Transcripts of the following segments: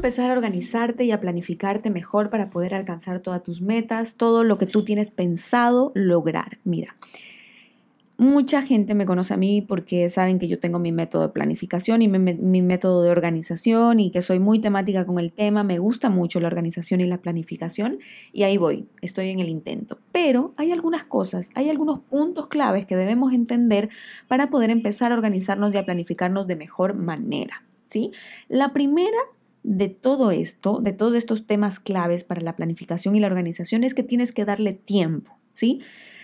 empezar a organizarte y a planificarte mejor para poder alcanzar todas tus metas, todo lo que tú tienes pensado lograr. Mira, Mucha gente me conoce a mí porque saben que yo tengo mi método de planificación y mi, método de organización y que soy muy temática con el tema. Me gusta mucho la organización y la planificación y ahí voy, estoy en el intento. Pero hay algunas cosas, hay algunos puntos claves que debemos entender para poder empezar a organizarnos y a planificarnos de mejor manera. ¿sí? La primera de todo esto, de todos estos temas claves para la planificación y la organización es que tienes que darle tiempo. ¿sí?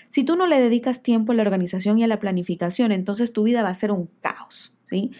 Si tú no le dedicas tiempo a la organización y a la planificación, entonces tu vida va a ser un caos, ¿sí?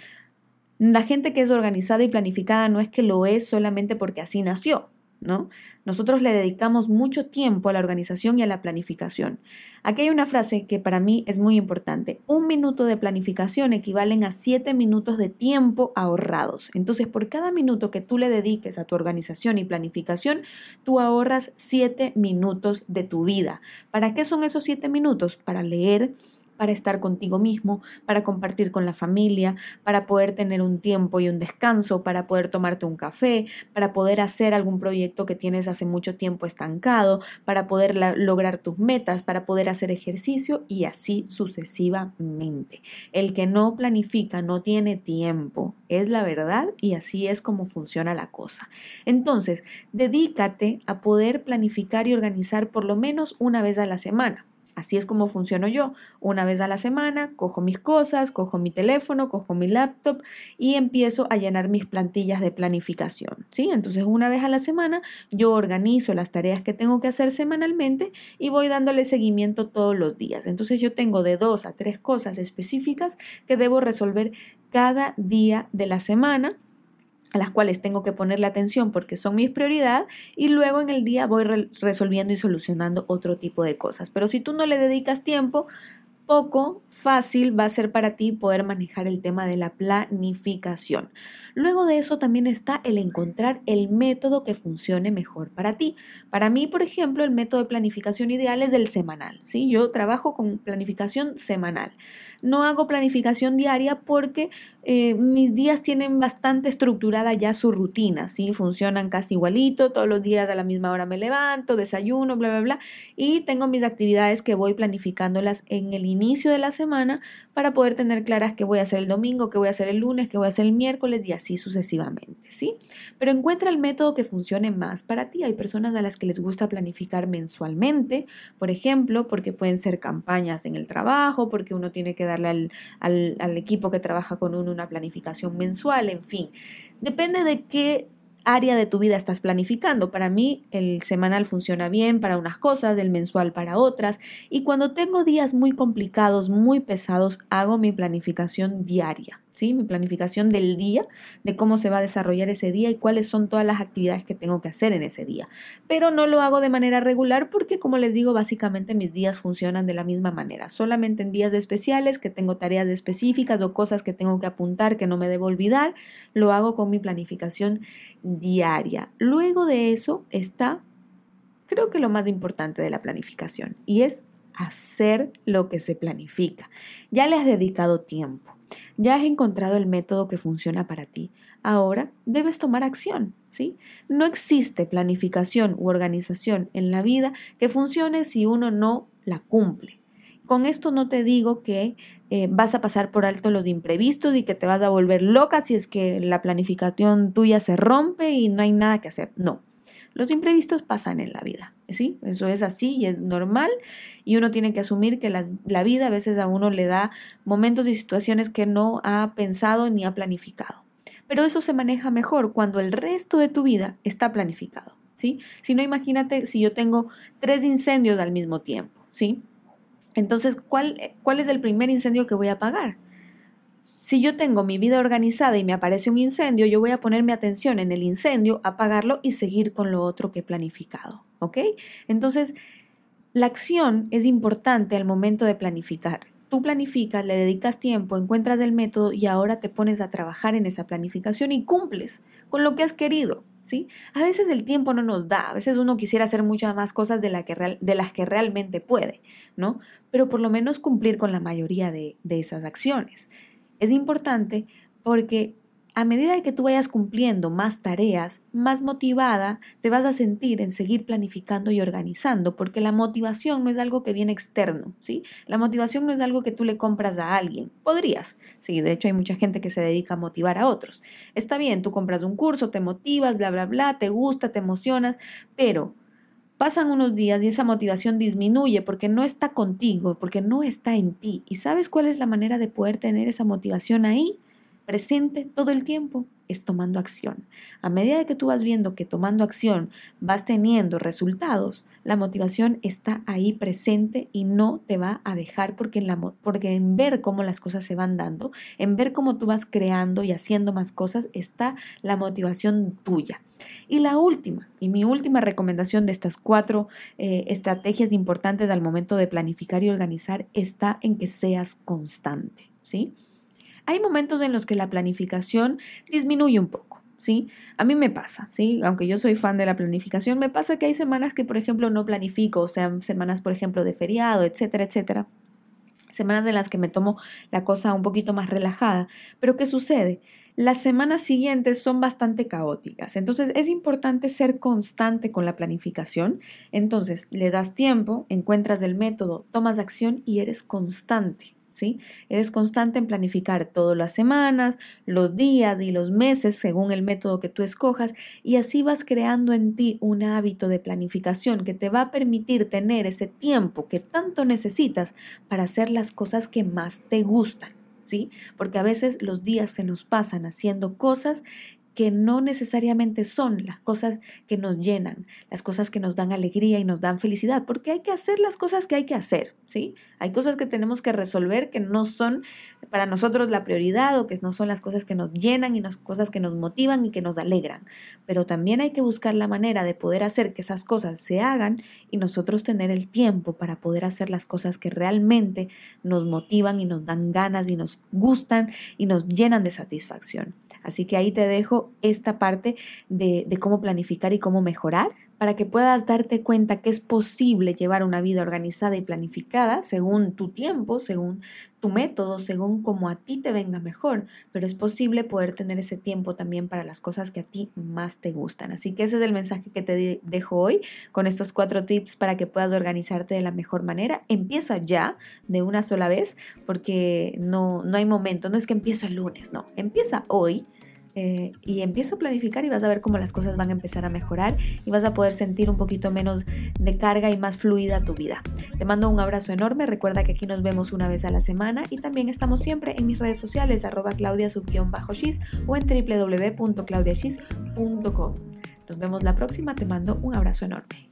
La gente que es organizada y planificada no es que lo es solamente porque así nació, ¿no? Nosotros le dedicamos mucho tiempo a la organización y a la planificación. Aquí hay una frase que para mí es muy importante. Un minuto de planificación equivalen a siete minutos de tiempo ahorrados. Entonces, por cada minuto que tú le dediques a tu organización y planificación, tú ahorras siete minutos de tu vida. ¿Para qué son esos siete minutos? Para leer, para estar contigo mismo, para compartir con la familia, para poder tener un tiempo y un descanso, para poder tomarte un café, para poder hacer algún proyecto que tienes hace mucho tiempo estancado, para poder lograr tus metas, para poder hacer ejercicio y así sucesivamente. El que no planifica no tiene tiempo, es la verdad y así es como funciona la cosa. Entonces, dedícate a poder planificar y organizar por lo menos una vez a la semana. Así es como funciono yo. Una vez a la semana cojo mis cosas, cojo mi teléfono, cojo mi laptop y empiezo a llenar mis plantillas de planificación. ¿sí? Entonces una vez a la semana yo organizo las tareas que tengo que hacer semanalmente y voy dándole seguimiento todos los días. Entonces yo tengo de dos a tres cosas específicas que debo resolver cada día de la semana a las cuales tengo que ponerle atención porque son mis prioridad y luego en el día voy resolviendo y solucionando otro tipo de cosas. Pero si tú no le dedicas tiempo, poco fácil va a ser para ti poder manejar el tema de la planificación. Luego de eso también está el encontrar el método que funcione mejor para ti. Para mí, por ejemplo, el método de planificación ideal es el semanal. ¿sí? Yo trabajo con planificación semanal. No hago planificación diaria porque eh, mis días tienen bastante estructurada ya su rutina, ¿sí? Funcionan casi igualito, todos los días a la misma hora me levanto, desayuno, bla, bla, bla, y tengo mis actividades que voy planificándolas en el inicio de la semana para poder tener claras qué voy a hacer el domingo, qué voy a hacer el lunes, qué voy a hacer el miércoles y así sucesivamente, ¿sí? Pero encuentra el método que funcione más para ti. Hay personas a las que les gusta planificar mensualmente, por ejemplo, porque pueden ser campañas en el trabajo, porque uno tiene que darle al, al, equipo que trabaja con uno una planificación mensual, en fin. Depende de qué área de tu vida estás planificando. Para mí el semanal funciona bien para unas cosas, el mensual para otras. Y cuando tengo días muy complicados, muy pesados, hago mi planificación diaria. Mi planificación del día, de cómo se va a desarrollar ese día y cuáles son todas las actividades que tengo que hacer en ese día. Pero no lo hago de manera regular porque, como les digo, básicamente mis días funcionan de la misma manera. Solamente en días especiales que tengo tareas específicas o cosas que tengo que apuntar que no me debo olvidar, lo hago con mi planificación diaria. Luego de eso está, creo que lo más importante de la planificación y es hacer lo que se planifica. Ya le has dedicado tiempo ya has encontrado el método que funciona para ti. Ahora debes tomar acción, ¿sí? No existe planificación u organización en la vida que funcione si uno no la cumple. Con esto no te digo que eh, vas a pasar por alto los imprevistos y que te vas a volver loca si es que la planificación tuya se rompe y no hay nada que hacer. No, los imprevistos pasan en la vida, ¿sí? Eso es así y es normal y uno tiene que asumir que la, vida a veces a uno le da momentos y situaciones que no ha pensado ni ha planificado. Pero eso se maneja mejor cuando el resto de tu vida está planificado, ¿sí? Si no, imagínate si yo tengo tres incendios al mismo tiempo, ¿sí? Entonces, ¿cuál, ¿cuál es el primer incendio que voy a apagar? Si yo tengo mi vida organizada y me aparece un incendio, yo voy a poner mi atención en el incendio, apagarlo y seguir con lo otro que he planificado. ¿Ok? Entonces, la acción es importante al momento de planificar. Tú planificas, le dedicas tiempo, encuentras el método y ahora te pones a trabajar en esa planificación y cumples con lo que has querido. ¿Sí? A veces el tiempo no nos da, a veces uno quisiera hacer muchas más cosas de, las que realmente puede, ¿no? Pero por lo menos cumplir con la mayoría de esas acciones. Es importante porque a medida que tú vayas cumpliendo más tareas, más motivada te vas a sentir en seguir planificando y organizando, porque la motivación no es algo que viene externo, ¿sí? La motivación no es algo que tú le compras a alguien. Podrías, sí, de hecho hay mucha gente que se dedica a motivar a otros. Está bien, tú compras un curso, te motivas, bla, bla, bla, te gusta, te emocionas, pero pasan unos días y esa motivación disminuye porque no está contigo, porque no está en ti. ¿Y sabes cuál es la manera de poder tener esa motivación ahí? Presente todo el tiempo es tomando acción. A medida que tú vas viendo que tomando acción vas teniendo resultados, la motivación está ahí presente y no te va a dejar porque en, la, porque en ver cómo las cosas se van dando, en ver cómo tú vas creando y haciendo más cosas, está la motivación tuya. Y la última, y mi última recomendación de estas cuatro eh, estrategias importantes al momento de planificar y organizar está en que seas constante, ¿sí? Hay momentos en los que la planificación disminuye un poco. ¿Sí? A mí me pasa, ¿sí? Aunque yo soy fan de la planificación, me pasa que hay semanas que, por ejemplo, no planifico, o sea, semanas, por ejemplo, de feriado, etcétera, etcétera. Semanas en las que me tomo la cosa un poquito más relajada. Pero ¿qué sucede? Las semanas siguientes son bastante caóticas. Entonces es importante ser constante con la planificación. Entonces le das tiempo, encuentras el método, tomas acción y eres constante. Eres constante en planificar todas las semanas, los días y los meses según el método que tú escojas y así vas creando en ti un hábito de planificación que te va a permitir tener ese tiempo que tanto necesitas para hacer las cosas que más te gustan. ¿Sí? Porque a veces los días se nos pasan haciendo cosas que no necesariamente son las cosas que nos llenan, las cosas que nos dan alegría y nos dan felicidad, porque hay que hacer las cosas que hay que hacer, ¿sí? Hay cosas que tenemos que resolver que no son para nosotros la prioridad o que no son las cosas que nos llenan y las cosas que nos motivan y que nos alegran, pero también hay que buscar la manera de poder hacer que esas cosas se hagan y nosotros tener el tiempo para poder hacer las cosas que realmente nos motivan y nos dan ganas y nos gustan y nos llenan de satisfacción. Así que ahí te dejo esta parte de, cómo planificar y cómo mejorar para que puedas darte cuenta que es posible llevar una vida organizada y planificada según tu tiempo, según tu método, según como a ti te venga mejor, pero es posible poder tener ese tiempo también para las cosas que a ti más te gustan. Así que ese es el mensaje que te dejo hoy con estos cuatro tips para que puedas organizarte de la mejor manera. Empieza ya de una sola vez porque no, no hay momento, no es que empiezo el lunes, no, empieza hoy eh, y empieza a planificar y vas a ver cómo las cosas van a empezar a mejorar y vas a poder sentir un poquito menos de carga y más fluida tu vida. Te mando un abrazo enorme, recuerda que aquí nos vemos una vez a la semana y también estamos siempre en mis redes sociales arroba claudia bajo o en www.claudiashis.com. Nos vemos la próxima, te mando un abrazo enorme.